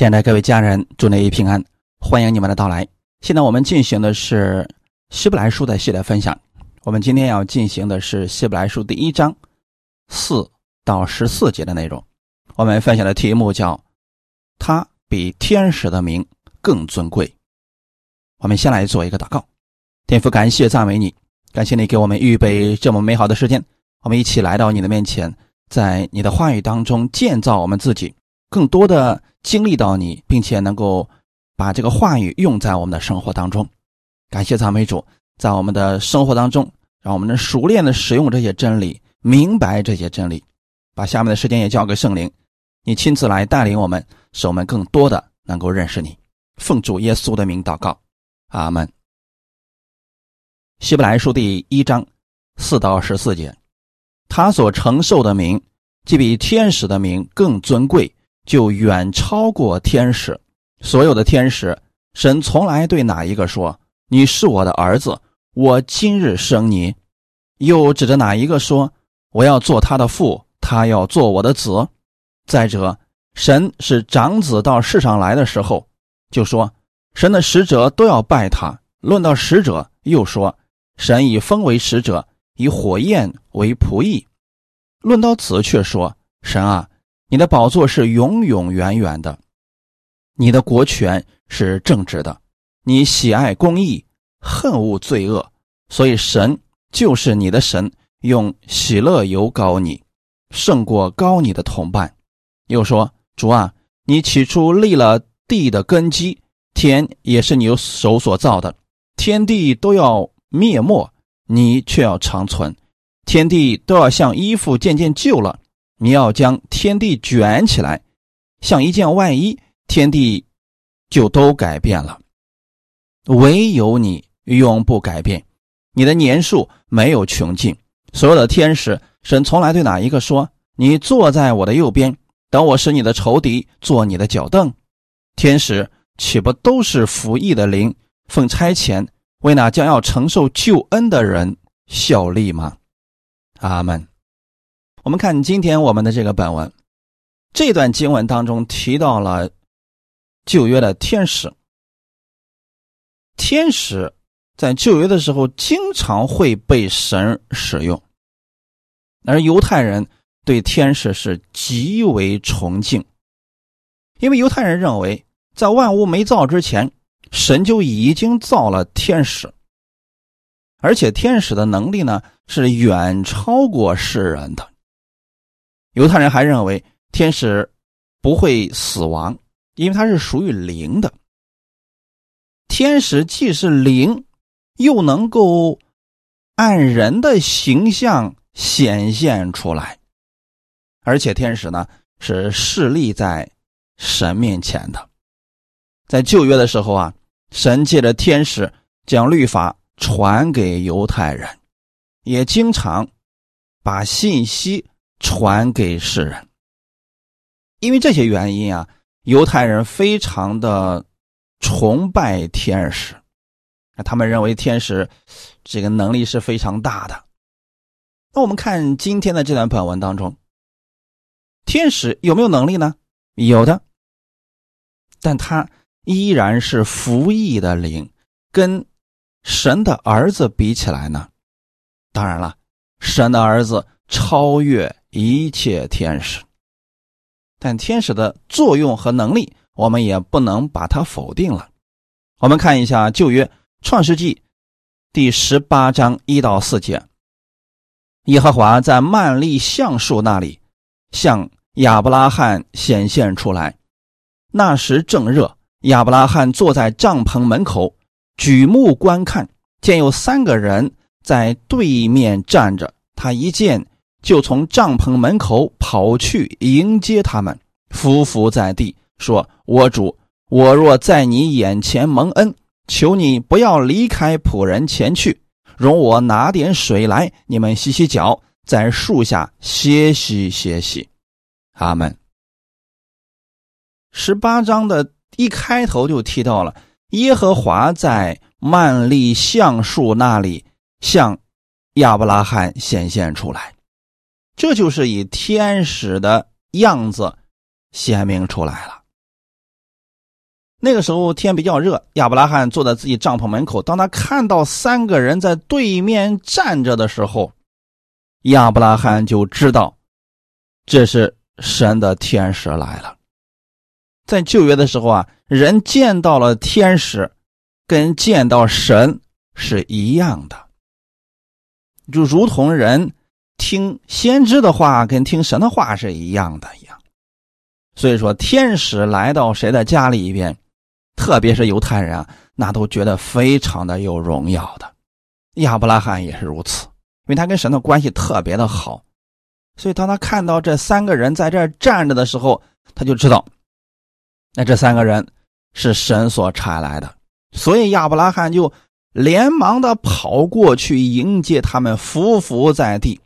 亲爱的各位家人，祝你平安，欢迎你们的到来。现在我们进行的是希伯来书的系列分享。我们今天要进行的是希伯来书第一章四到十四节的内容。我们分享的题目叫“他比天使的名更尊贵”。我们先来做一个祷告，天父，感谢赞美你，感谢你给我们预备这么美好的时间，我们一起来到你的面前，在你的话语当中建造我们自己。更多的经历到你，并且能够把这个话语用在我们的生活当中。感谢赞美主，在我们的生活当中，让我们能熟练的使用这些真理，明白这些真理。把下面的时间也交给圣灵，你亲自来带领我们，使我们更多的能够认识你。奉主耶稣的名祷告，阿门。希伯来书第一章四到十四节，他所承受的名，既比天使的名更尊贵。就远超过天使，所有的天使，神从来对哪一个说：“你是我的儿子，我今日生你。”又指着哪一个说：“我要做他的父，他要做我的子。”再者，神是长子到世上来的时候，就说：“神的使者都要拜他。”论到使者，又说：“神以风为使者，以火焰为仆役。”论到子，却说：“神啊。”你的宝座是永永远远的，你的国权是正直的，你喜爱公义，恨恶罪恶，所以神就是你的神，用喜乐油膏你，胜过高你的同伴。又说：主啊，你起初立了地的根基，天也是你手所造的，天地都要灭没，你却要长存，天地都要像衣服渐渐旧了。你要将天地卷起来，像一件外衣，天地就都改变了。唯有你永不改变，你的年数没有穷尽。所有的天使，神从来对哪一个说：“你坐在我的右边，等我使你的仇敌做你的脚凳。”天使岂不都是服役的灵，奉差遣为那将要承受救恩的人效力吗？阿门。我们看今天我们的这个本文，这段经文当中提到了旧约的天使。天使在旧约的时候经常会被神使用，而犹太人对天使是极为崇敬，因为犹太人认为在万物没造之前，神就已经造了天使，而且天使的能力呢是远超过世人的。犹太人还认为天使不会死亡，因为它是属于灵的。天使既是灵，又能够按人的形象显现出来，而且天使呢是势立在神面前的。在旧约的时候啊，神借着天使将律法传给犹太人，也经常把信息。传给世人，因为这些原因啊，犹太人非常的崇拜天使，他们认为天使这个能力是非常大的。那我们看今天的这段本文当中，天使有没有能力呢？有的，但他依然是服役的灵，跟神的儿子比起来呢？当然了，神的儿子超越。一切天使，但天使的作用和能力，我们也不能把它否定了。我们看一下旧约创世纪第十八章一到四节：耶和华在曼利橡树那里向亚伯拉罕显现出来。那时正热，亚伯拉罕坐在帐篷门口，举目观看，见有三个人在对面站着。他一见。就从帐篷门口跑去迎接他们，伏伏在地说：“我主，我若在你眼前蒙恩，求你不要离开仆人前去，容我拿点水来，你们洗洗脚，在树下歇息歇息。”阿门。十八章的一开头就提到了耶和华在曼利橡树那里向亚伯拉罕显现出来。这就是以天使的样子显明出来了。那个时候天比较热，亚伯拉罕坐在自己帐篷门口。当他看到三个人在对面站着的时候，亚伯拉罕就知道这是神的天使来了。在旧约的时候啊，人见到了天使，跟见到神是一样的，就如同人听先知的话跟听神的话是一样的一样。所以说，天使来到谁的家里边？特别是犹太人啊，那都觉得非常的有荣耀的。亚伯拉罕也是如此，因为他跟神的关系特别的好，所以当他看到这三个人在这站着的时候，他就知道，那这三个人是神所差来的。所以亚伯拉罕就连忙的跑过去迎接他们，伏伏在地，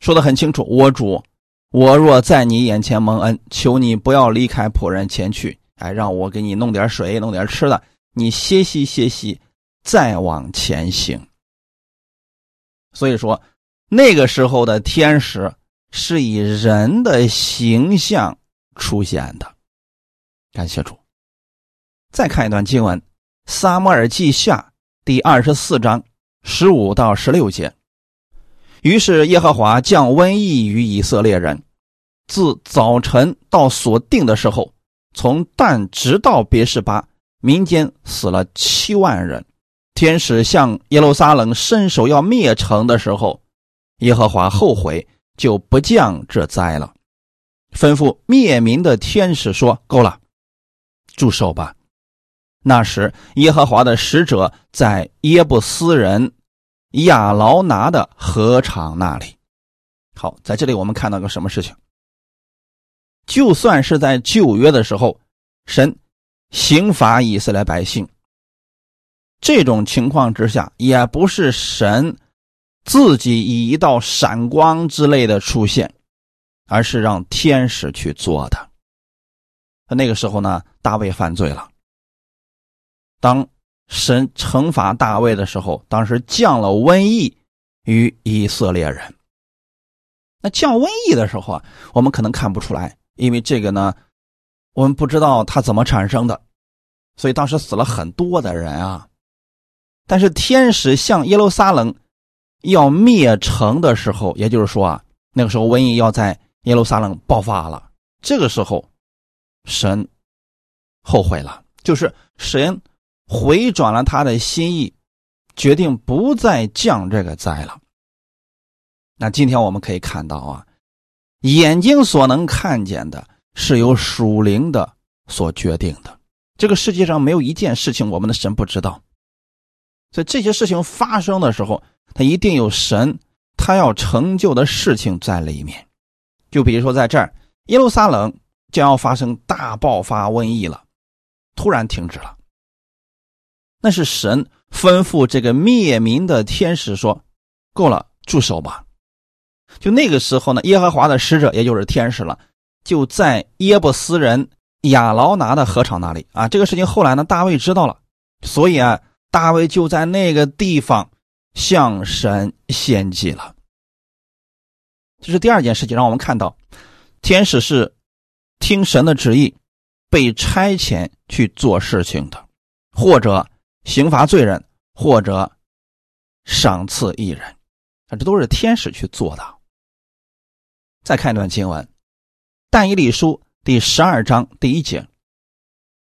说的很清楚：“我主，我若在你眼前蒙恩，求你不要离开仆人前去。”哎，让我给你弄点水，弄点吃的，你歇息歇息，再往前行。所以说，那个时候的天使是以人的形象出现的。感谢主。再看一段经文，《撒母耳记下》第二十四章十五到十六节。于是耶和华降瘟疫于以色列人，自早晨到所定的时候。从但直到别是巴，民间死了七万人。天使向耶路撒冷伸手要灭城的时候，耶和华后悔，就不降这灾了。吩咐灭民的天使说：“够了，住手吧。”那时，耶和华的使者在耶布斯人亚劳拿的河场那里。好，在这里我们看到个什么事情？就算是在旧约的时候，神刑罚以色列百姓，这种情况之下，也不是神自己以一道闪光之类的出现，而是让天使去做的。那个时候呢，大卫犯罪了。当神惩罚大卫的时候，当时降了瘟疫于以色列人。那降瘟疫的时候啊，我们可能看不出来。因为这个呢，我们不知道它怎么产生的，所以当时死了很多的人啊。但是天使向耶路撒冷要灭城的时候，也就是说啊，那个时候瘟疫要在耶路撒冷爆发了。这个时候，神后悔了，就是神回转了他的心意，决定不再降这个灾了。那今天我们可以看到啊。眼睛所能看见的，是由属灵的所决定的。这个世界上没有一件事情我们的神不知道，所以这些事情发生的时候，他一定有神他要成就的事情在里面。就比如说在这儿，耶路撒冷将要发生大爆发瘟疫了，突然停止了。那是神吩咐这个灭民的天使说：“够了，住手吧。”就那个时候呢，耶和华的使者，也就是天使了，就在耶布斯人亚劳拿的河场那里啊。这个事情后来呢，大卫知道了，所以啊，大卫就在那个地方向神献祭了。这是第二件事情，让我们看到，天使是听神的旨意，被差遣去做事情的，或者刑罚罪人，或者赏赐一人，啊，这都是天使去做的。再看一段经文，《但以理书》第十二章第一节。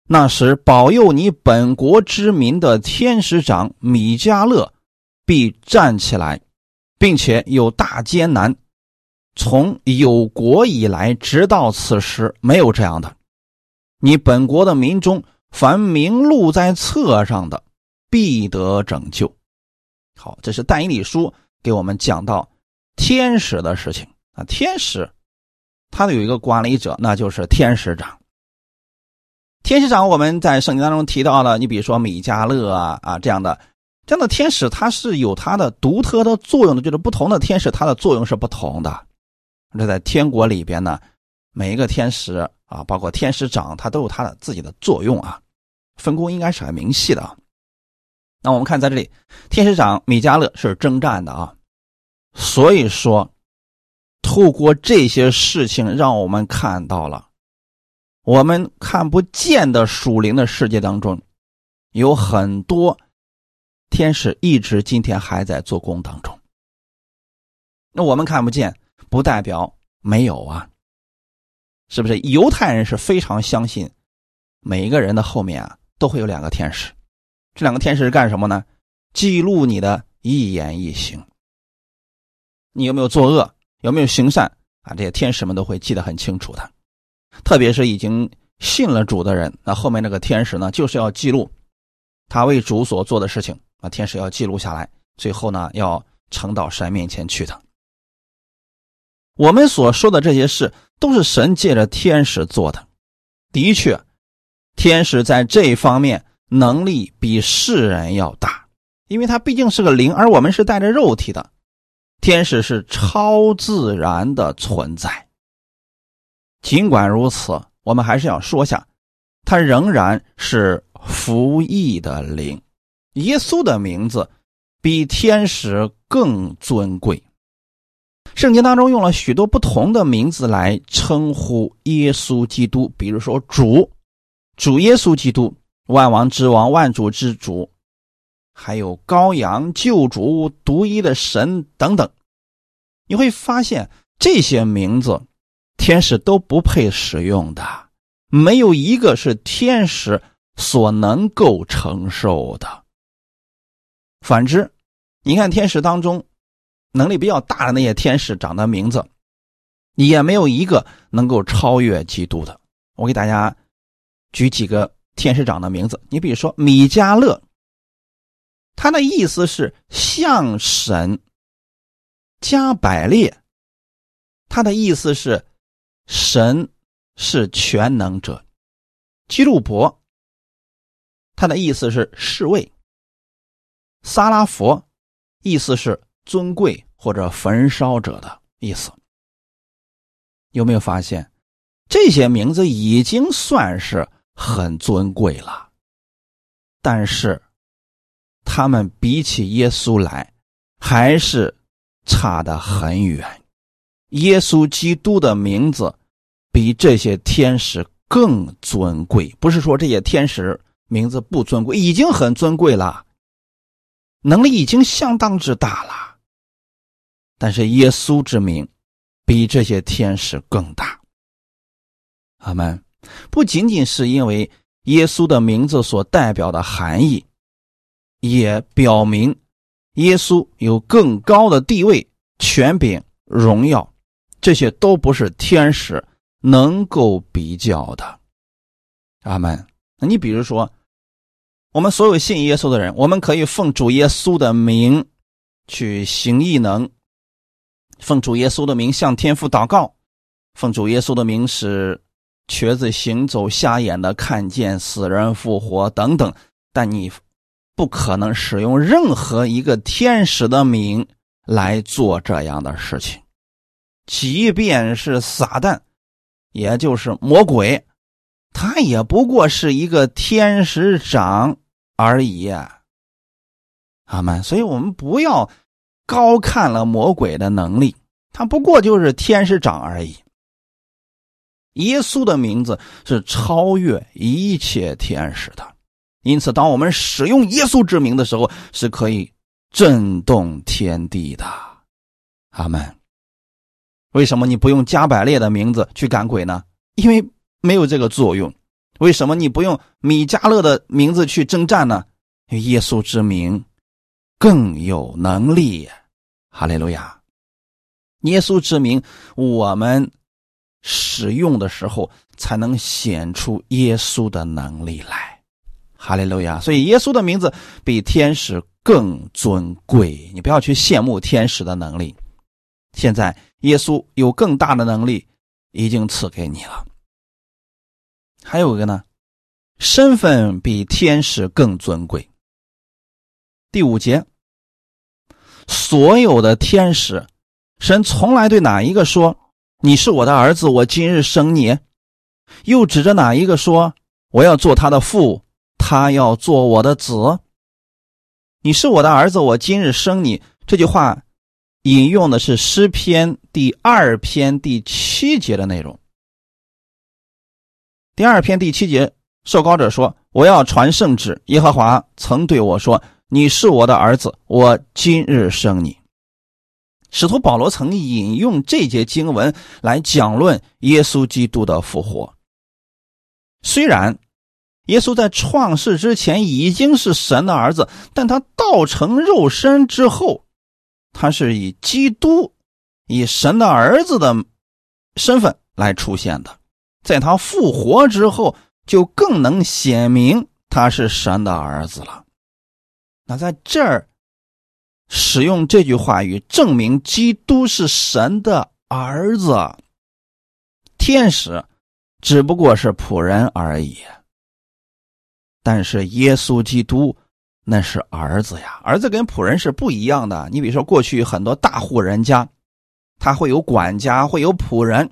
那时保佑你本国之民的天使长米迦勒必站起来，并且有大艰难。从有国以来，直到此时，没有这样的。你本国的民中，凡名录在册上的，必得拯救。好，这是《但以理书》给我们讲到天使的事情。啊，天使，他有一个管理者，那就是天使长。天使长，我们在圣经当中提到了，你比如说米迦勒啊啊这样的，这样的天使，他是有他的独特的作用的，就是不同的天使，它的作用是不同的。这在天国里边呢，每一个天使啊，包括天使长，他都有他的自己的作用啊，分工应该是很明细的啊。那我们看在这里，天使长米迦勒是征战的啊，所以说。透过这些事情，让我们看到了我们看不见的属灵的世界当中，有很多天使一直今天还在做工当中。那我们看不见，不代表没有啊，是不是？犹太人是非常相信，每一个人的后面啊都会有两个天使，这两个天使是干什么呢？记录你的一言一行，你有没有作恶，有没有行善啊？这些天使们都会记得很清楚的。特别是已经信了主的人，那后面那个天使呢，就是要记录他为主所做的事情啊。天使要记录下来，最后呢，要呈到神面前去的。我们所说的这些事，都是神借着天使做的。的确，天使在这一方面能力比世人要大，因为他毕竟是个灵，而我们是带着肉体的。天使是超自然的存在。尽管如此，我们还是要说下，他仍然是服役的灵。耶稣的名字比天使更尊贵。圣经当中用了许多不同的名字来称呼耶稣基督，比如说主、主耶稣基督、万王之王、万主之主，还有羔羊、救主、独一的神等等。你会发现这些名字。天使都不配使用的，没有一个是天使所能够承受的。反之，你看天使当中能力比较大的那些天使长的名字，也没有一个能够超越基督的。我给大家举几个天使长的名字，你比如说米迦勒，他的意思是向神；加百列，他的意思是。神是全能者，基路伯，他的意思是侍卫；撒拉佛，意思是尊贵或者焚烧者的意思。有没有发现，这些名字已经算是很尊贵了？但是，他们比起耶稣来，还是差得很远。耶稣基督的名字。比这些天使更尊贵，不是说这些天使名字不尊贵，已经很尊贵了，能力已经相当之大了。但是耶稣之名比这些天使更大。阿门。不仅仅是因为耶稣的名字所代表的含义，也表明耶稣有更高的地位、权柄、荣耀，这些都不是天使。能够比较的，阿门。那你比如说，我们所有信耶稣的人，我们可以奉主耶稣的名去行异能，奉主耶稣的名向天父祷告，奉主耶稣的名使瘸子行走、瞎眼的看见、死人复活等等。但你不可能使用任何一个天使的名来做这样的事情，即便是撒旦。也就是魔鬼，他也不过是一个天使长而已，阿门。所以我们不要高看了魔鬼的能力，他不过就是天使长而已。耶稣的名字是超越一切天使的，因此，当我们使用耶稣之名的时候，是可以震动天地的，阿门。为什么你不用加百列的名字去赶鬼呢？因为没有这个作用。为什么你不用米迦勒的名字去征战呢？耶稣之名更有能力。哈利路亚！耶稣之名，我们使用的时候才能显出耶稣的能力来。哈利路亚！所以耶稣的名字比天使更尊贵。你不要去羡慕天使的能力。现在。耶稣有更大的能力，已经赐给你了。还有一个呢，身份比天使更尊贵。第五节，所有的天使，神从来对哪一个说：“你是我的儿子，我今日生你。”又指着哪一个说：“我要做他的父，他要做我的子。”你是我的儿子，我今日生你。这句话。引用的是诗篇第二篇第七节的内容。第二篇第七节，受膏者说：“我要传圣旨。耶和华曾对我说：‘你是我的儿子，我今日生你。’”使徒保罗曾引用这节经文来讲论耶稣基督的复活。虽然耶稣在创世之前已经是神的儿子，但他道成肉身之后，他是以基督、以神的儿子的身份来出现的。在他复活之后，就更能显明他是神的儿子了。那在这儿。使用这句话语证明基督是神的儿子，天使只不过是仆人而已。但是耶稣基督那是儿子呀，儿子跟仆人是不一样的。你比如说，过去很多大户人家，他会有管家，会有仆人。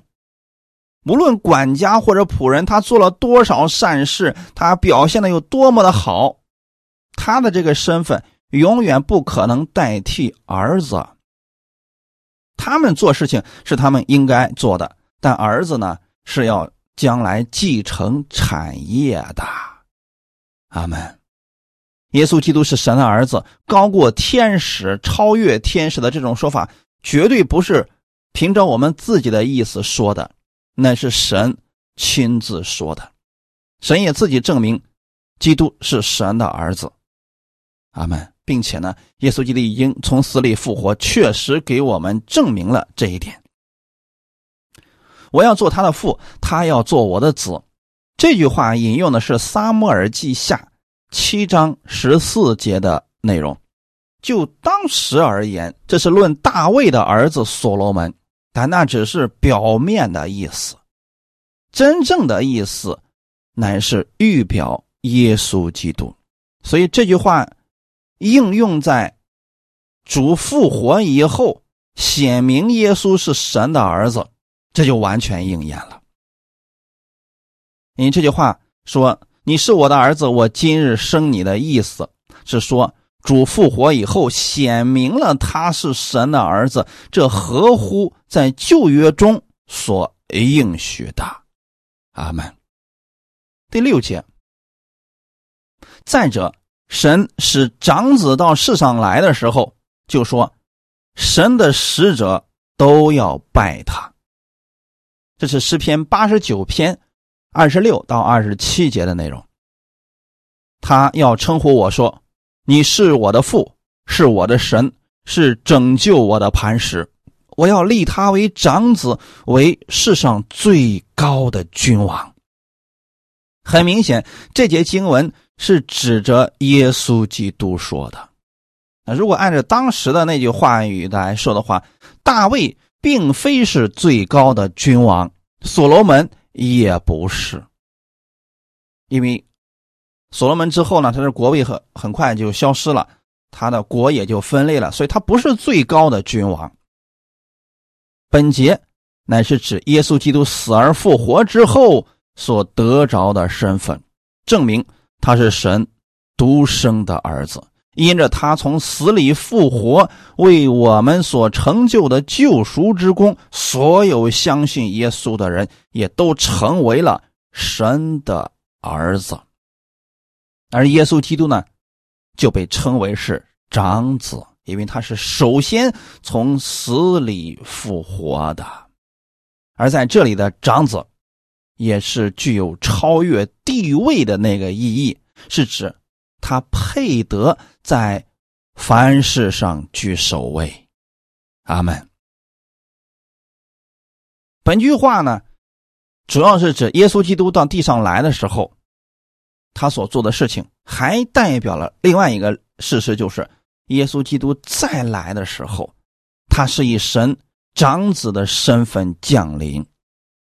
无论管家或者仆人，他做了多少善事，他表现的有多么的好，他的这个身份。永远不可能代替儿子。他们做事情是他们应该做的，但儿子呢是要将来继承产业的。阿门。耶稣基督是神的儿子，高过天使，超越天使的这种说法，绝对不是凭着我们自己的意思说的，那是神亲自说的。神也自己证明，基督是神的儿子。阿门。并且呢，耶稣基督已经从死里复活，确实给我们证明了这一点。我要做他的父，他要做我的子。这句话引用的是《撒母耳记下》七章十四节的内容。就当时而言，这是论大卫的儿子所罗门，但那只是表面的意思，真正的意思乃是预表耶稣基督。所以这句话。应用在主复活以后，显明耶稣是神的儿子，这就完全应验了。你这句话说：“你是我的儿子，我今日生你”的意思是说，主复活以后显明了他是神的儿子，这合乎在旧约中所应许的。阿门。第六节，再者。神使长子到世上来的时候，就说：“神的使者都要拜他。”这是诗篇八十九篇二十六到二十七节的内容。他要称呼我说：“你是我的父，是我的神，是拯救我的磐石。我要立他为长子，为世上最高的君王。”很明显，这节经文。是指着耶稣基督说的。那如果按照当时的那句话语来说的话，大卫并非是最高的君王，所罗门也不是。因为所罗门之后呢，他的国位很很快就消失了，他的国也就分裂了，所以他不是最高的君王。本节乃是指耶稣基督死而复活之后所得着的身份，证明。他是神独生的儿子，因着他从死里复活，为我们所成就的救赎之功，所有相信耶稣的人也都成为了神的儿子。而耶稣基督呢，就被称为是长子，因为他是首先从死里复活的。而在这里的长子。也是具有超越地位的那个意义，是指他配得在凡事上居首位。阿门。本句话呢，主要是指耶稣基督到地上来的时候，他所做的事情，还代表了另外一个事实，就是耶稣基督再来的时候，他是以神长子的身份降临，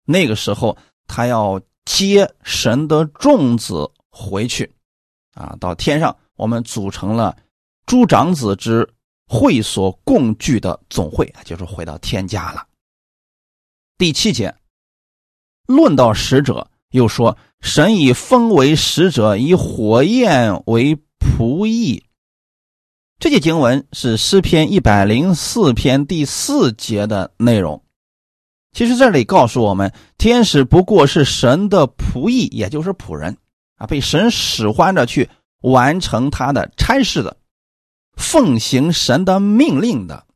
那个时候。他要接神的众子回去，啊，到天上，我们组成了诸长子之会所共聚的总会，就是回到天家了。第七节，论到使者，又说神以风为使者，以火焰为仆役。这节经文是诗篇一百零四篇第四节的内容。其实这里告诉我们，天使不过是神的仆役，也就是仆人啊，被神使唤着去完成他的差事的，奉行神的命令的。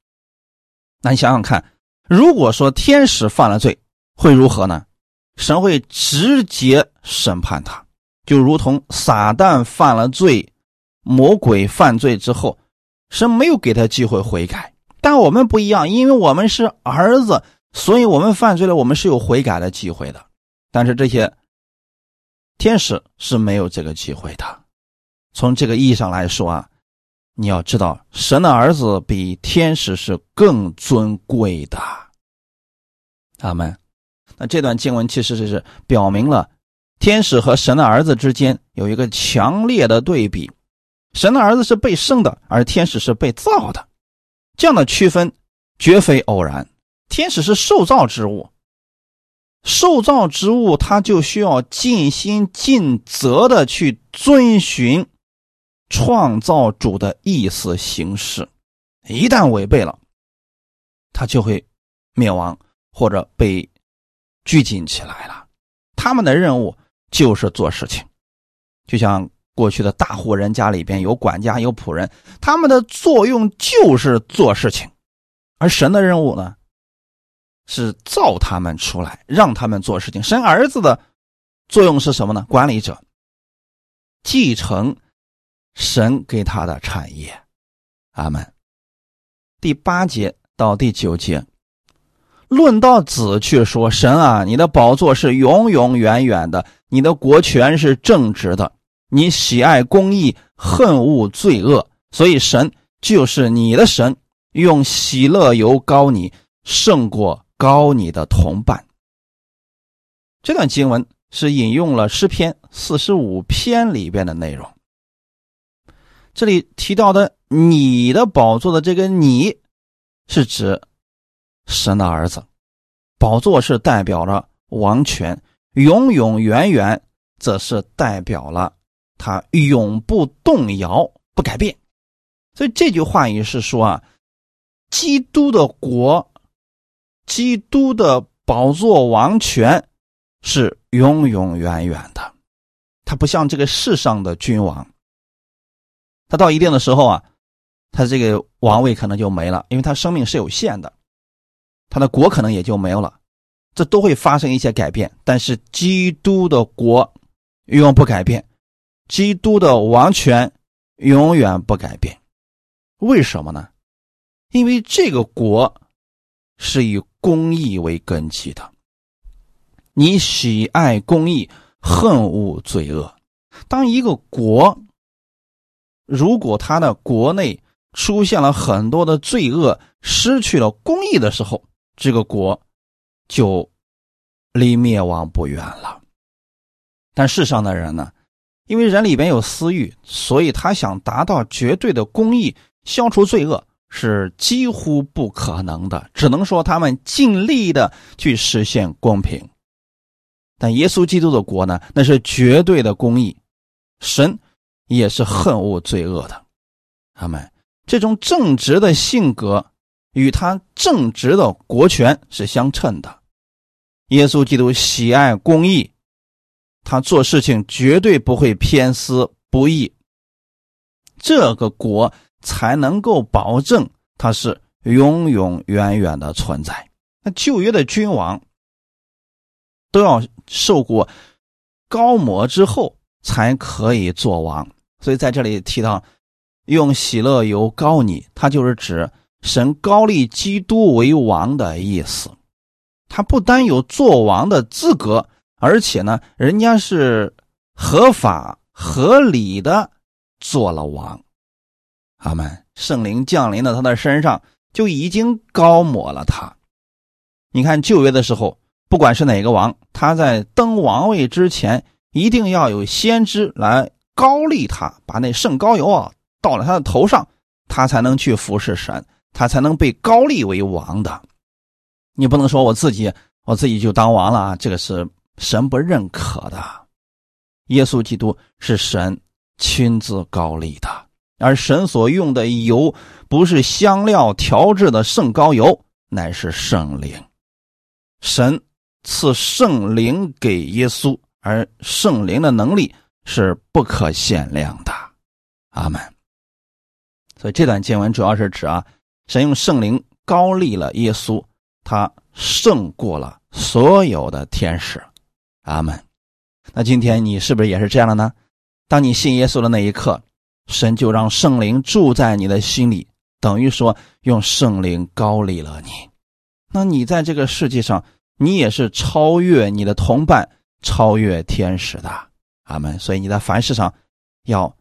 那你想想看，如果说天使犯了罪，会如何呢？神会直接审判他，就如同撒旦犯了罪，魔鬼犯罪之后，神没有给他机会悔改。但我们不一样，因为我们是儿子，所以我们犯罪了，我们是有悔改的机会的。但是这些天使是没有这个机会的。从这个意义上来说啊，你要知道，神的儿子比天使是更尊贵的。阿门。那这段经文其实是表明了天使和神的儿子之间有一个强烈的对比。神的儿子是被生的，而天使是被造的。这样的区分绝非偶然。天使是受造之物，受造之物他就需要尽心尽责的去遵循创造主的意思行事，一旦违背了，他就会灭亡或者被拘禁起来了。他们的任务就是做事情，就像。过去的大户人家里边有管家有仆人，他们的作用就是做事情，而神的任务呢，是造他们出来，让他们做事情。生儿子的作用是什么呢？管理者，继承神给他的产业。阿门。第八节到第九节，论到子去说：神啊，你的宝座是永永远远的，你的国权是正直的。你喜爱公义，恨恶罪恶，所以神就是你的神，用喜乐油膏你，胜过高你的同伴。这段经文是引用了诗篇四十五篇里边的内容。这里提到的“你的宝座”的这个“你”，是指神的儿子，宝座是代表了王权，永永远远则是代表了。他永不动摇，不改变，所以这句话也是说啊，基督的国，基督的宝座王权是永永远远的。他不像这个世上的君王，他到一定的时候啊，他这个王位可能就没了，因为他生命是有限的，他的国可能也就没有了，这都会发生一些改变。但是基督的国永不改变。基督的王权永远不改变，为什么呢？因为这个国是以公义为根基的。你喜爱公义，恨恶罪恶。当一个国如果他的国内出现了很多的罪恶，失去了公义的时候，这个国就离灭亡不远了。但世上的人呢？因为人里边有私欲，所以他想达到绝对的公义，消除罪恶是几乎不可能的。只能说他们尽力的去实现公平。但耶稣基督的国呢？那是绝对的公义，神也是恨恶罪恶的。他们这种正直的性格与他正直的国权是相称的。耶稣基督喜爱公义。他做事情绝对不会偏私不义，这个国才能够保证它是永永远远的存在。那旧约的君王都要受过高摩之后才可以做王，所以在这里提到用喜乐油膏你，它就是指神高立基督为王的意思。他不单有做王的资格。而且呢，人家是合法合理的做了王，阿门。圣灵降临到他的身上，就已经高抹了他。你看旧约的时候，不管是哪个王，他在登王位之前，一定要有先知来高立他，把那圣膏油啊倒了他的头上，他才能去服侍神，他才能被高立为王的。你不能说我自己我自己就当王了啊，这个是。神不认可的，耶稣基督是神亲自高立的，而神所用的油不是香料调制的圣膏油，乃是圣灵。神赐圣灵给耶稣，而圣灵的能力是不可限量的。阿门。所以这段经文主要是指啊，神用圣灵高立了耶稣，他胜过了所有的天使。阿门。那今天你是不是也是这样的呢？当你信耶稣的那一刻，神就让圣灵住在你的心里，等于说用圣灵高立了你。那你在这个世界上，你也是超越你的同伴，超越天使的。阿门。所以你在凡事上要。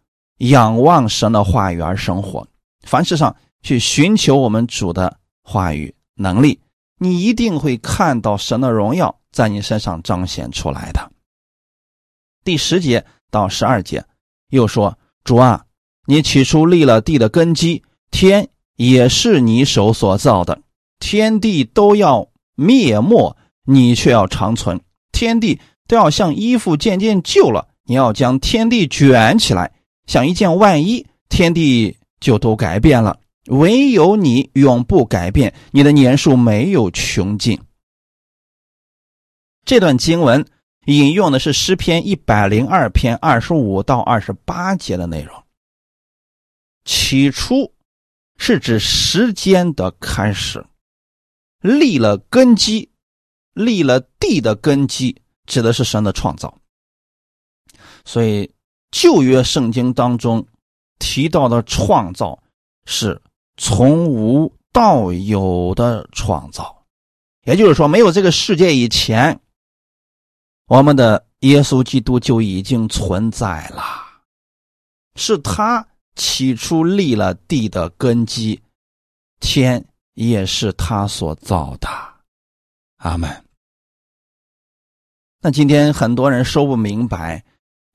仰望神的话语而生活，凡事上去寻求我们主的话语能力，你一定会看到神的荣耀在你身上彰显出来的。第十节到十二节又说：“主啊，你起初立了地的根基，天也是你手所造的，天地都要灭没，你却要长存；天地都要像衣服渐渐旧了，你要将天地卷起来。”像一件外衣，天地就都改变了，唯有你永不改变，你的年数没有穷尽。这段经文引用的是诗篇一百零二篇二十五到二十八节的内容。起初是指时间的开始，立了根基，立了地的根基，指的是神的创造。所以。旧约圣经当中提到的创造是从无到有的创造，也就是说，没有这个世界以前，我们的耶稣基督就已经存在了，是他起初立了地的根基，天也是他所造的。阿门。那今天很多人说不明白。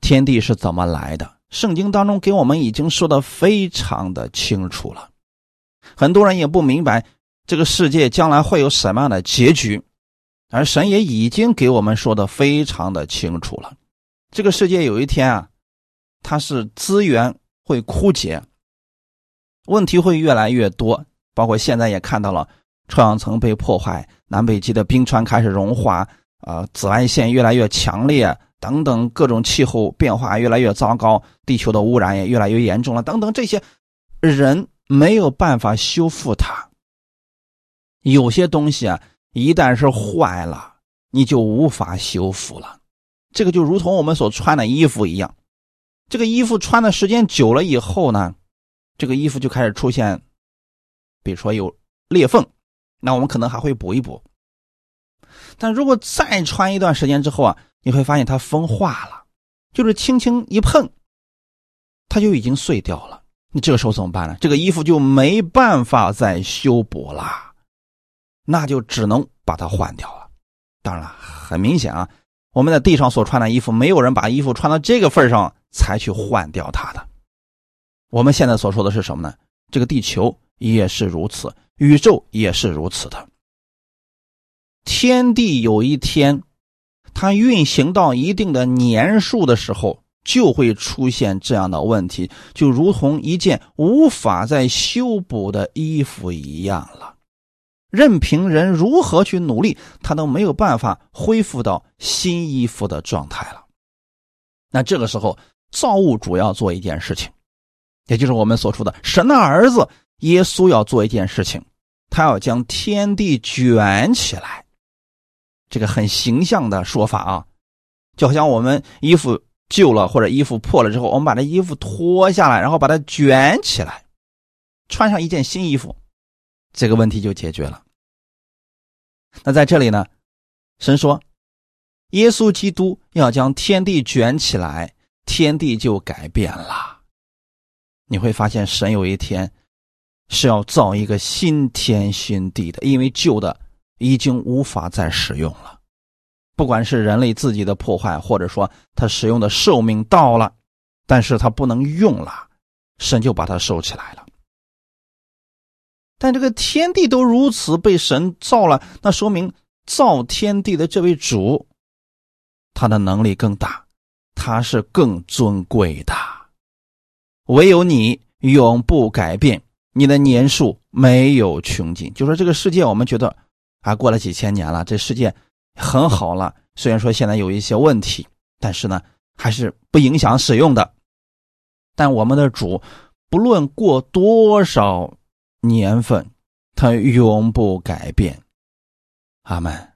天地是怎么来的？圣经当中给我们已经说的非常的清楚了，很多人也不明白这个世界将来会有什么样的结局，而神也已经给我们说的非常的清楚了。这个世界有一天啊，它是资源会枯竭，问题会越来越多，包括现在也看到了臭氧层被破坏，南北极的冰川开始融化，啊，紫外线越来越强烈。等等，各种气候变化越来越糟糕，地球的污染也越来越严重了。等等，这些人没有办法修复它。有些东西啊，一旦是坏了，你就无法修复了。这个就如同我们所穿的衣服一样，这个衣服穿的时间久了以后呢，这个衣服就开始出现，比如说有裂缝，那我们可能还会补一补。但如果再穿一段时间之后啊，你会发现它风化了，就是轻轻一碰，它就已经碎掉了。你这个时候怎么办呢？这个衣服就没办法再修补了，那就只能把它换掉了。当然了，很明显啊，我们在地上所穿的衣服，没有人把衣服穿到这个份上才去换掉它的。我们现在所说的是什么呢？这个地球也是如此，宇宙也是如此的。天地有一天。它运行到一定的年数的时候，就会出现这样的问题，就如同一件无法再修补的衣服一样了。任凭人如何去努力，他都没有办法恢复到新衣服的状态了。那这个时候，造物主要做一件事情，也就是我们所说的神的儿子耶稣要做一件事情，他要将天地卷起来。这个很形象的说法啊，就好像我们衣服旧了或者衣服破了之后，我们把这衣服脱下来，然后把它卷起来，穿上一件新衣服，这个问题就解决了。那在这里呢，神说，耶稣基督要将天地卷起来，天地就改变了。你会发现，神有一天是要造一个新天新地的，因为旧的。已经无法再使用了，不管是人类自己的破坏，或者说它使用的寿命到了，但是它不能用了，神就把它收起来了。但这个天地都如此被神造了，那说明造天地的这位主，他的能力更大，他是更尊贵的。唯有你永不改变，你的年数没有穷尽。就说这个世界，我们觉得。啊，过了几千年了，这世界很好了。虽然说现在有一些问题，但是呢，还是不影响使用的。但我们的主，不论过多少年份，他永不改变。阿门。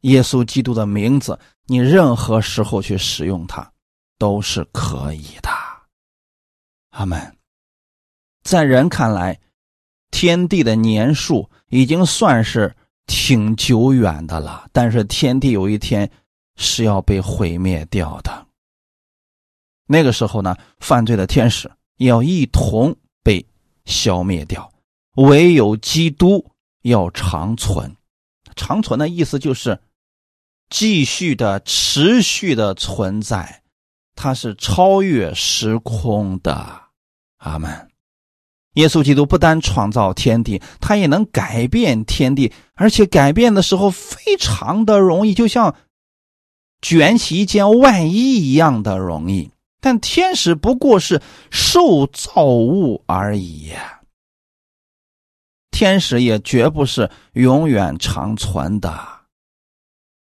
耶稣基督的名字，你任何时候去使用它，都是可以的。阿门。在人看来，天地的年数已经算是挺久远的了，但是天地有一天是要被毁灭掉的。那个时候呢，犯罪的天使要一同被消灭掉，唯有基督要长存。长存的意思就是继续的、持续的存在，它是超越时空的。阿门。耶稣基督不单创造天地，他也能改变天地，而且改变的时候非常的容易，就像卷起一件外衣一样的容易。但天使不过是受造物而已，天使也绝不是永远长存的。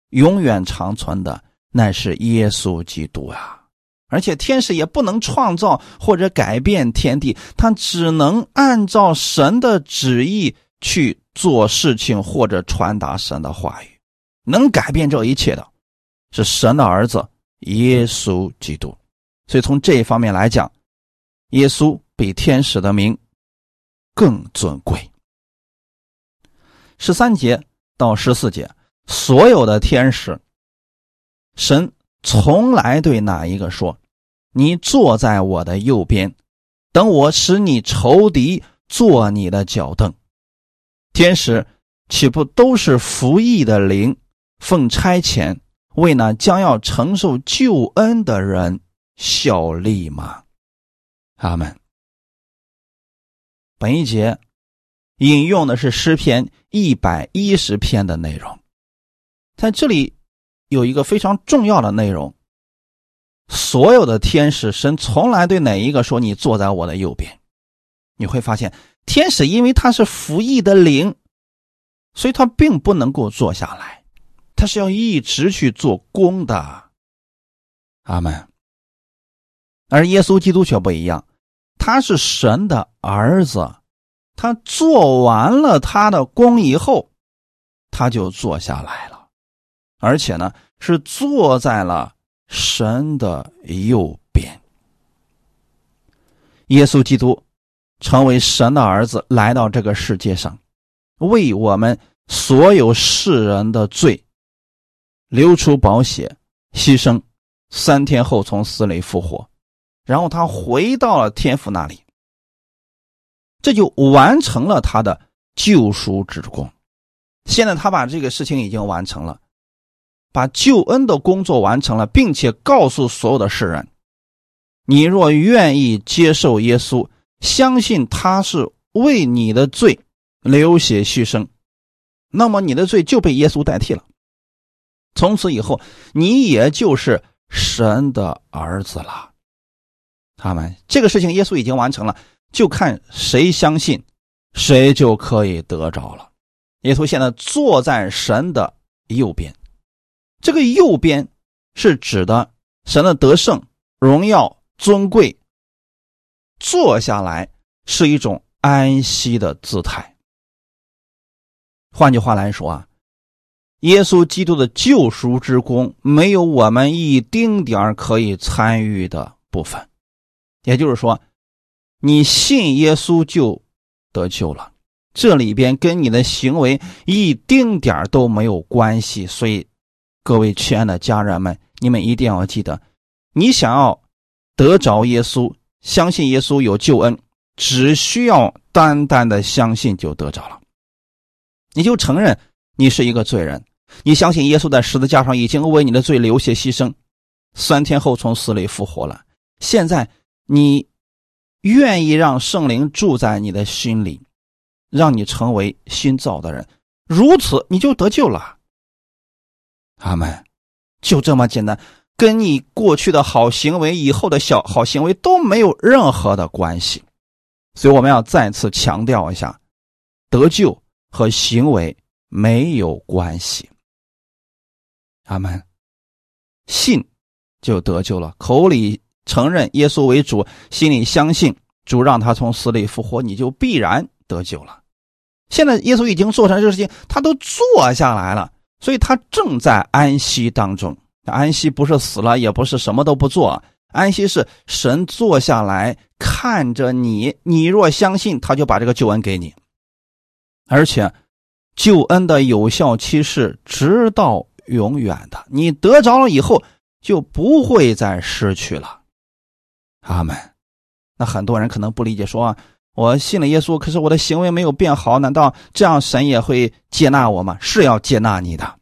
永远长存的乃是耶稣基督啊！而且天使也不能创造或者改变天地，他只能按照神的旨意去做事情或者传达神的话语。能改变这一切的，是神的儿子耶稣基督。所以从这一方面来讲，耶稣比天使的名更尊贵。十三节到十四节，所有的天使，神从来对哪一个说：“你坐在我的右边，等我使你仇敌坐你的脚凳。”天使岂不都是服役的灵，奉差遣为那将要承受救恩的人？效力吗？阿门。本一节引用的是诗篇一百一十篇的内容，在这里有一个非常重要的内容：所有的天使，神从来对哪一个说“你坐在我的右边”？你会发现，天使因为他是服役的灵，所以他并不能够坐下来，他是要一直去做工的。阿门。而耶稣基督却不一样，他是神的儿子，他做完了他的功以后，他就坐下来了，而且呢是坐在了神的右边。耶稣基督成为神的儿子，来到这个世界上，为我们所有世人的罪流出宝血，牺牲，三天后从死里复活。然后他回到了天父那里，这就完成了他的救赎之功。现在他把这个事情已经完成了，把救恩的工作完成了，并且告诉所有的世人：你若愿意接受耶稣，相信他是为你的罪流血牺牲，那么你的罪就被耶稣代替了。从此以后，你也就是神的儿子了。他们这个事情，耶稣已经完成了，就看谁相信，谁就可以得着了。耶稣现在坐在神的右边，这个右边是指的神的得胜、荣耀、尊贵。坐下来是一种安息的姿态。换句话来说啊，耶稣基督的救赎之功，没有我们一丁点可以参与的部分。也就是说，你信耶稣就得救了，这里边跟你的行为一丁点都没有关系。所以，各位亲爱的家人们，你们一定要记得，你想要得着耶稣，相信耶稣有救恩，只需要单单的相信就得着了。你就承认你是一个罪人，你相信耶稣在十字架上已经为你的罪流血牺牲，三天后从死里复活了。现在。你愿意让圣灵住在你的心里，让你成为新造的人，如此你就得救了。阿门，就这么简单，跟你过去的好行为、以后的小好行为都没有任何的关系。所以我们要再次强调一下，得救和行为没有关系。阿门。信就得救了，口里承认耶稣为主，心里相信主让他从死里复活，你就必然得救了。现在耶稣已经做成这个事情，他都做下来了，所以他正在安息当中。安息不是死了，也不是什么都不做，安息是神坐下来看着你，你若相信，他就把这个救恩给你，而且救恩的有效期是直到永远的。你得着了以后，就不会再失去了。阿门。那很多人可能不理解，说。我信了耶稣，可是我的行为没有变好，难道这样神也会接纳我吗？是要接纳你的，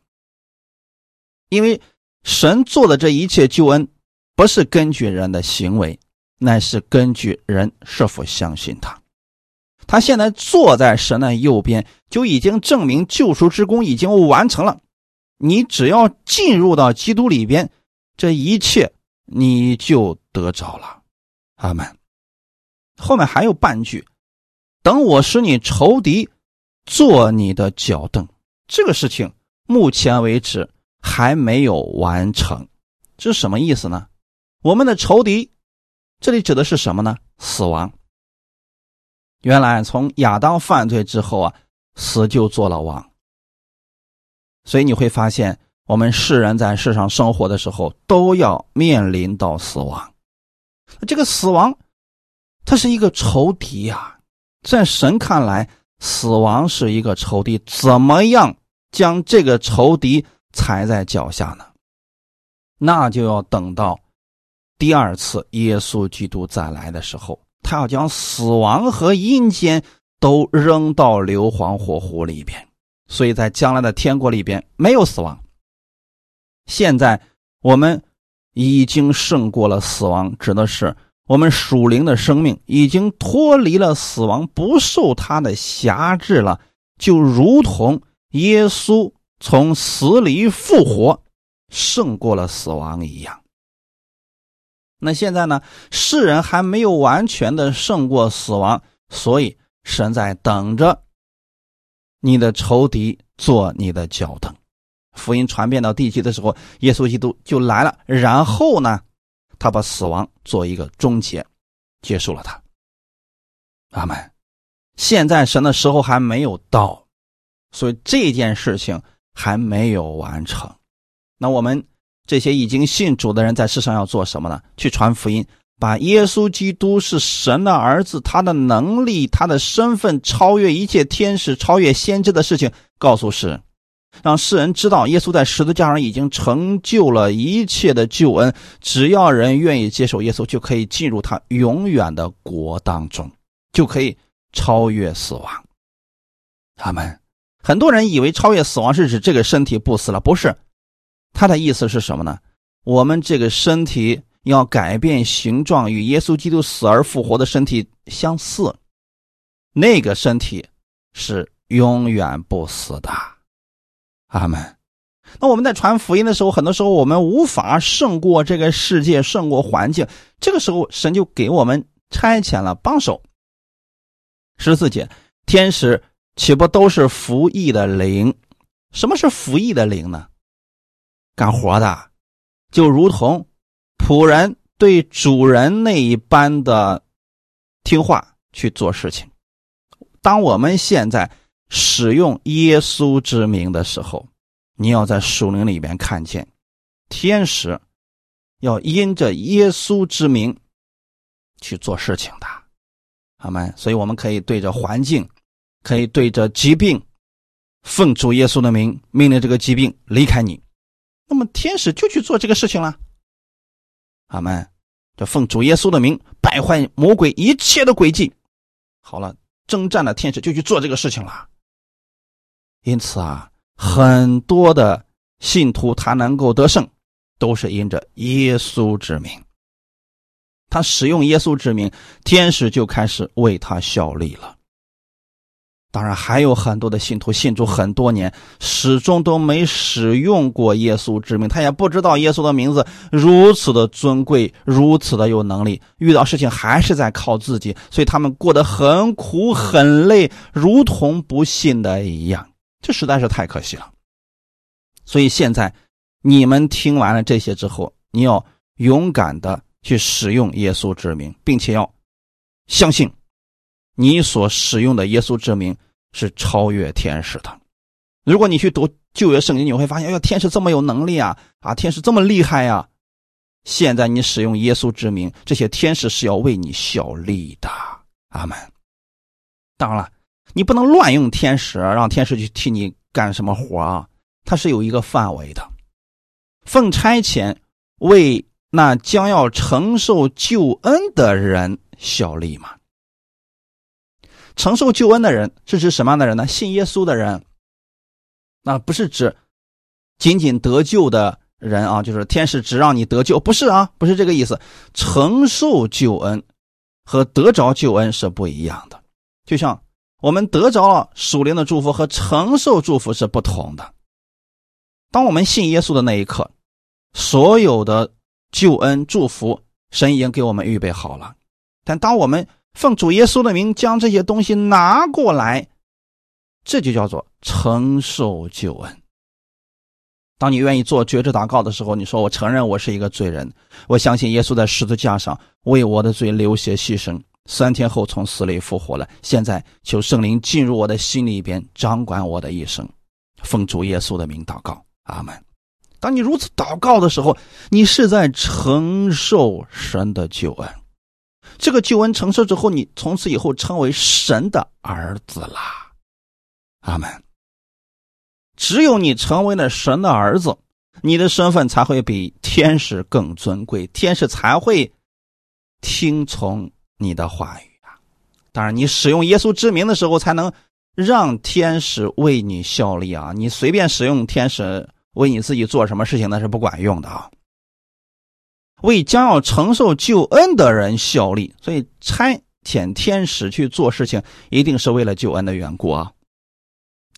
因为神做的这一切救恩，不是根据人的行为，乃是根据人是否相信他。他现在坐在神的右边，就已经证明救赎之功已经完成了。你只要进入到基督里边，这一切你就得着了。阿门。后面还有半句，等我使你仇敌做你的脚凳，这个事情目前为止还没有完成，这是什么意思呢？我们的仇敌，这里指的是什么呢？死亡。原来从亚当犯罪之后啊，死就做了王，所以你会发现，我们世人在世上生活的时候都要面临到死亡，这个死亡。他是一个仇敌呀，在神看来，死亡是一个仇敌。怎么样将这个仇敌踩在脚下呢？那就要等到第二次耶稣基督再来的时候，他要将死亡和阴间都扔到硫磺火湖里边。所以在将来的天国里边没有死亡。现在我们已经胜过了死亡，指的是。我们属灵的生命已经脱离了死亡，不受它的辖制了，就如同耶稣从死里复活，胜过了死亡一样。那现在呢？世人还没有完全的胜过死亡，所以神在等着你的仇敌做你的脚凳。福音传遍到地极的时候，耶稣基督就来了。然后呢？他把死亡做一个终结，结束了他。阿门。现在神的时候还没有到，所以这件事情还没有完成。那我们这些已经信主的人在世上要做什么呢？去传福音，把耶稣基督是神的儿子，他的能力、他的身份超越一切天使、超越先知的事情告诉世人。让世人知道，耶稣在十字架上已经成就了一切的救恩。只要人愿意接受耶稣，就可以进入他永远的国当中，就可以超越死亡。他们很多人以为超越死亡是指这个身体不死了，不是。他的意思是什么呢？我们这个身体要改变形状，与耶稣基督死而复活的身体相似，那个身体是永远不死的。阿门。那我们在传福音的时候，很多时候我们无法胜过这个世界，胜过环境。这个时候，神就给我们差遣了帮手。十四节，天使岂不都是服役的灵？什么是服役的灵呢？干活的，就如同仆人对主人那一般的听话去做事情。当我们现在。使用耶稣之名的时候，你要在树林里边看见天使要因着耶稣之名去做事情的，好吗？所以我们可以对着环境，可以对着疾病，奉主耶稣的名命令这个疾病离开你，那么天使就去做这个事情了。阿门。这奉主耶稣的名败坏魔鬼一切的诡计，好了，征战的天使就去做这个事情了。因此啊，很多的信徒他能够得胜，都是因着耶稣之名。他使用耶稣之名，天使就开始为他效力了。当然，还有很多的信徒信主很多年，始终都没使用过耶稣之名，他也不知道耶稣的名字如此的尊贵，如此的有能力。遇到事情还是在靠自己，所以他们过得很苦很累，如同不信的一样。这实在是太可惜了。所以现在你们听完了这些之后，你要勇敢的去使用耶稣之名，并且要相信你所使用的耶稣之名是超越天使的。如果你去读旧约圣经，你会发现，哎呀，天使这么有能力啊！啊，天使这么厉害呀！现在你使用耶稣之名，这些天使是要为你效力的。阿门。当然了，你不能乱用天使，让天使去替你干什么活啊？它是有一个范围的，奉差遣为那将要承受救恩的人效力嘛。承受救恩的人是指什么样的人呢？信耶稣的人，那不是指仅仅得救的人啊，就是天使只让你得救，不是啊，不是这个意思。承受救恩和得着救恩是不一样的，就像我们得着了属灵的祝福和承受祝福是不同的。当我们信耶稣的那一刻，所有的救恩祝福，神已经给我们预备好了。但当我们奉主耶稣的名将这些东西拿过来，这就叫做承受救恩。当你愿意做绝志祷告的时候，你说：“我承认我是一个罪人，我相信耶稣在十字架上为我的罪流血牺牲，三天后从死里复活了。现在求圣灵进入我的心里边，掌管我的一生。奉主耶稣的名祷告。”阿门。当你如此祷告的时候，你是在承受神的救恩。这个救恩承受之后，你从此以后成为神的儿子啦。阿门。只有你成为了神的儿子，你的身份才会比天使更尊贵，天使才会听从你的话语啊。当然，你使用耶稣之名的时候，才能让天使为你效力啊。你随便使用天使。为你自己做什么事情那是不管用的啊！为将要承受救恩的人效力，所以差遣天使去做事情，一定是为了救恩的缘故啊！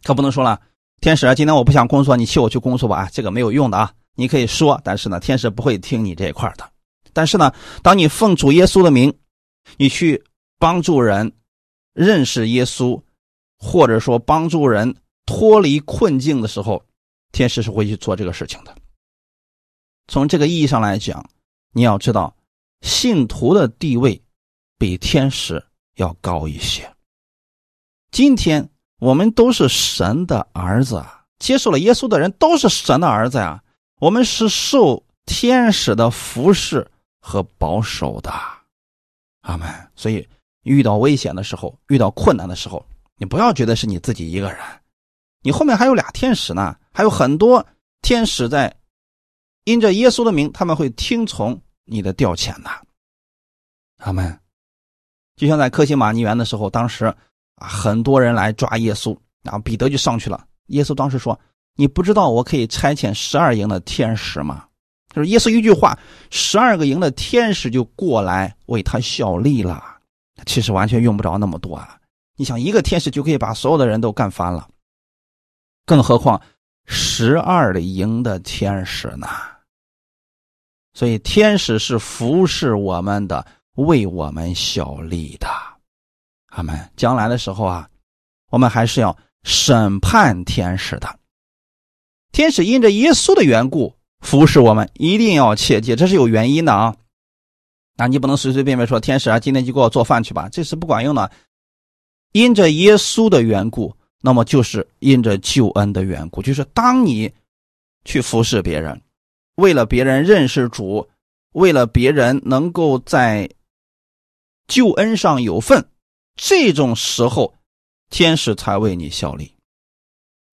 可不能说了，天使啊，今天我不想工作，你替我去工作吧！这个没有用的啊！你可以说，但是呢，天使不会听你这一块的。但是呢，当你奉主耶稣的名，你去帮助人认识耶稣，或者说帮助人脱离困境的时候，天使是会去做这个事情的。从这个意义上来讲，你要知道，信徒的地位比天使要高一些。今天我们都是神的儿子啊，接受了耶稣的人都是神的儿子呀。我们是受天使的服侍和保守的，阿门。所以遇到危险的时候，遇到困难的时候，你不要觉得是你自己一个人。你后面还有俩天使呢，还有很多天使在因着耶稣的名，他们会听从你的调遣呐。他们就像在科西玛尼园的时候，当时啊，很多人来抓耶稣，然后彼得就上去了。耶稣当时说：“你不知道我可以差遣十二营的天使吗？”就是耶稣一句话，十二个营的天使就过来为他效力了。其实完全用不着那么多啊！你想，一个天使就可以把所有的人都干翻了。更何况十二营的天使呢？所以天使是服侍我们的，为我们效力的。他们将来的时候啊，我们还是要审判天使的。天使因着耶稣的缘故服侍我们，一定要切记，这是有原因的啊。那你不能随随便便说天使啊，今天就给我做饭去吧，这是不管用的。因着耶稣的缘故。那么就是因着救恩的缘故，就是当你去服侍别人，为了别人认识主，为了别人能够在救恩上有份，这种时候，天使才为你效力，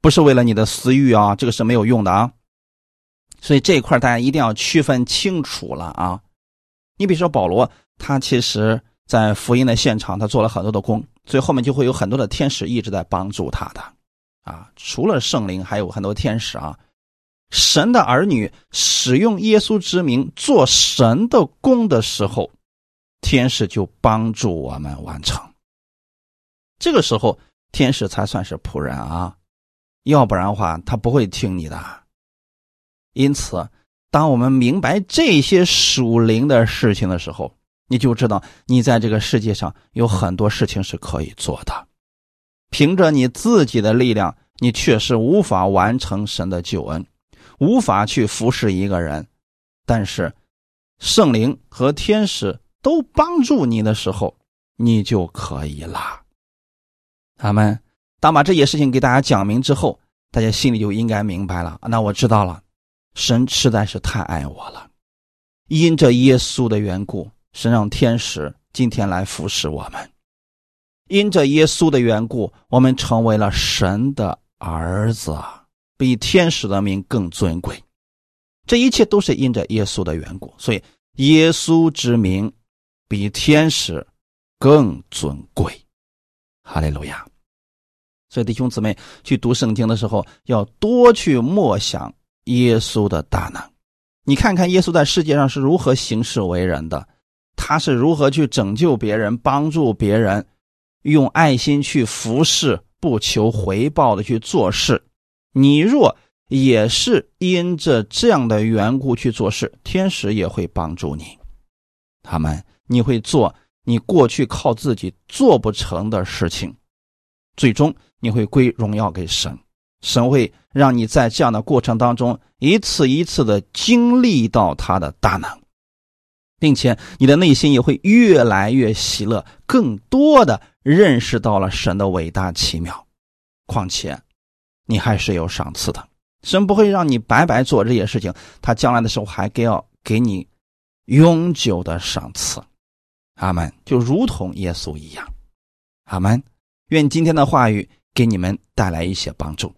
不是为了你的私欲啊，这个是没有用的啊。所以这一块大家一定要区分清楚了啊。你比如说保罗，他其实在福音的现场，他做了很多的工。所以后面就会有很多的天使一直在帮助他的，啊，除了圣灵，还有很多天使啊。神的儿女使用耶稣之名做神的工的时候，天使就帮助我们完成。这个时候，天使才算是仆人啊，要不然的话，他不会听你的。因此，当我们明白这些属灵的事情的时候，你就知道，你在这个世界上有很多事情是可以做的。凭着你自己的力量，你确实无法完成神的救恩，无法去服侍一个人，但是圣灵和天使都帮助你的时候，你就可以了。他们当把这些事情给大家讲明之后，大家心里就应该明白了。那我知道了，神实在是太爱我了，因着耶稣的缘故，神让天使今天来服侍我们。因着耶稣的缘故，我们成为了神的儿子，比天使的名更尊贵。这一切都是因着耶稣的缘故，所以耶稣之名比天使更尊贵。哈利路亚！所以弟兄姊妹去读圣经的时候，要多去默想耶稣的大能。你看看耶稣在世界上是如何行事为人的，他是如何去拯救别人、帮助别人。用爱心去服侍，不求回报的去做事。你若也是因着这样的缘故去做事，天使也会帮助你。他们，你会做你过去靠自己做不成的事情，最终你会归荣耀给神。神会让你在这样的过程当中一次一次的经历到他的大能，并且你的内心也会越来越喜乐，更多的。认识到了神的伟大奇妙，况且你还是有赏赐的。神不会让你白白做这些事情，他将来的时候还给要给你永久的赏赐。阿门。就如同耶稣一样，阿门。愿今天的话语给你们带来一些帮助。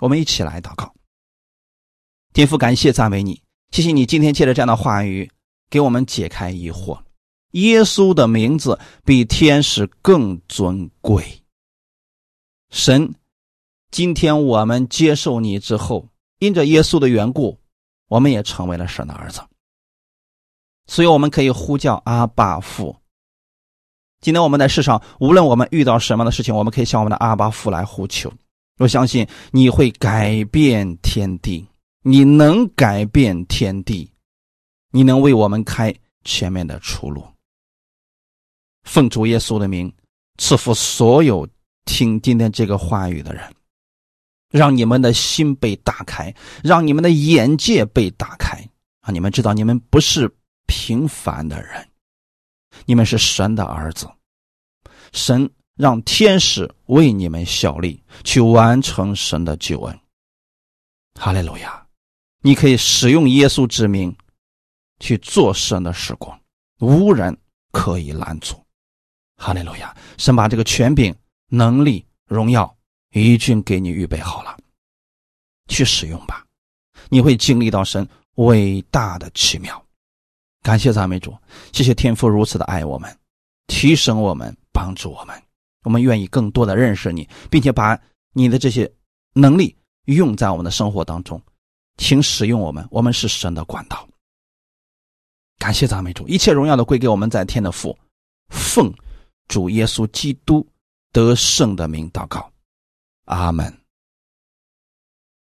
我们一起来祷告。天父，感谢赞美你，谢谢你今天借着这样的话语给我们解开疑惑。耶稣的名字比天使更尊贵。神，今天我们接受你之后，因着耶稣的缘故，我们也成为了神的儿子。所以我们可以呼叫阿爸父。今天我们在世上，无论我们遇到什么样的事情，我们可以向我们的阿巴父来呼求。我相信你会改变天地，你能改变天地，你能为我们开前面的出路。奉主耶稣的名，赐福所有听今天这个话语的人，让你们的心被打开，让你们的眼界被打开啊！你们知道，你们不是平凡的人，你们是神的儿子，神让天使为你们效力，去完成神的救恩。哈利路亚！你可以使用耶稣之名去做神的时光，无人可以拦阻。哈利路亚！神把这个权柄、能力、荣耀已经给你预备好了，去使用吧。你会经历到神伟大的奇妙。感谢赞美主，谢谢天父如此的爱我们，提升我们，帮助我们。我们愿意更多的认识你，并且把你的这些能力用在我们的生活当中，请使用我们。我们是神的管道。感谢赞美主，一切荣耀都归给我们在天的父，奉。主耶稣基督得胜的名祷告，阿门。